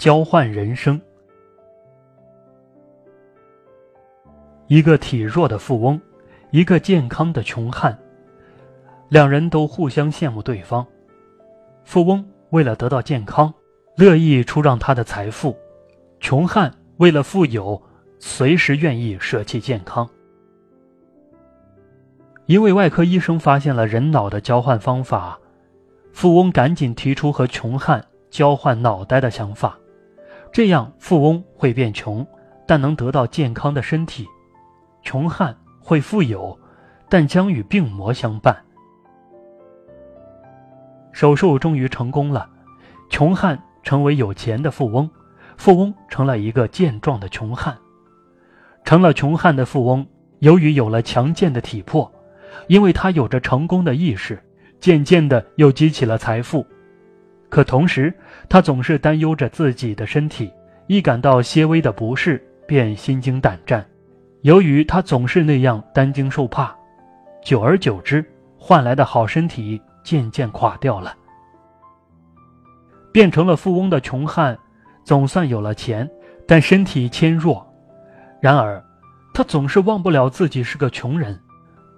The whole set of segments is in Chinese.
交换人生。一个体弱的富翁，一个健康的穷汉，两人都互相羡慕对方。富翁为了得到健康，乐意出让他的财富；穷汉为了富有，随时愿意舍弃健康。一位外科医生发现了人脑的交换方法，富翁赶紧提出和穷汉交换脑袋的想法，这样富翁会变穷，但能得到健康的身体。穷汉会富有，但将与病魔相伴。手术终于成功了，穷汉成为有钱的富翁，富翁成了一个健壮的穷汉。成了穷汉的富翁，由于有了强健的体魄，因为他有着成功的意识，渐渐的又积起了财富。可同时，他总是担忧着自己的身体，一感到些微的不适，便心惊胆战。由于他总是那样担惊受怕，久而久之，换来的好身体渐渐垮掉了。变成了富翁的穷汉，总算有了钱，但身体纤弱。然而，他总是忘不了自己是个穷人。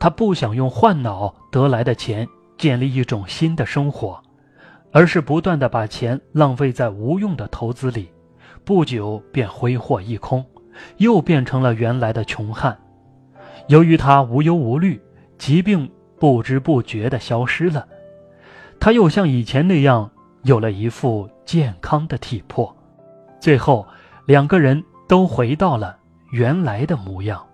他不想用换脑得来的钱建立一种新的生活，而是不断的把钱浪费在无用的投资里，不久便挥霍一空。又变成了原来的穷汉。由于他无忧无虑，疾病不知不觉的消失了，他又像以前那样有了一副健康的体魄。最后，两个人都回到了原来的模样。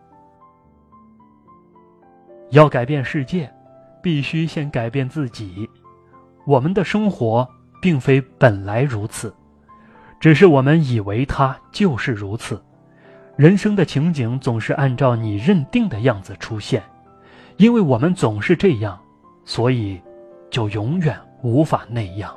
要改变世界，必须先改变自己。我们的生活并非本来如此，只是我们以为它就是如此。人生的情景总是按照你认定的样子出现，因为我们总是这样，所以就永远无法那样。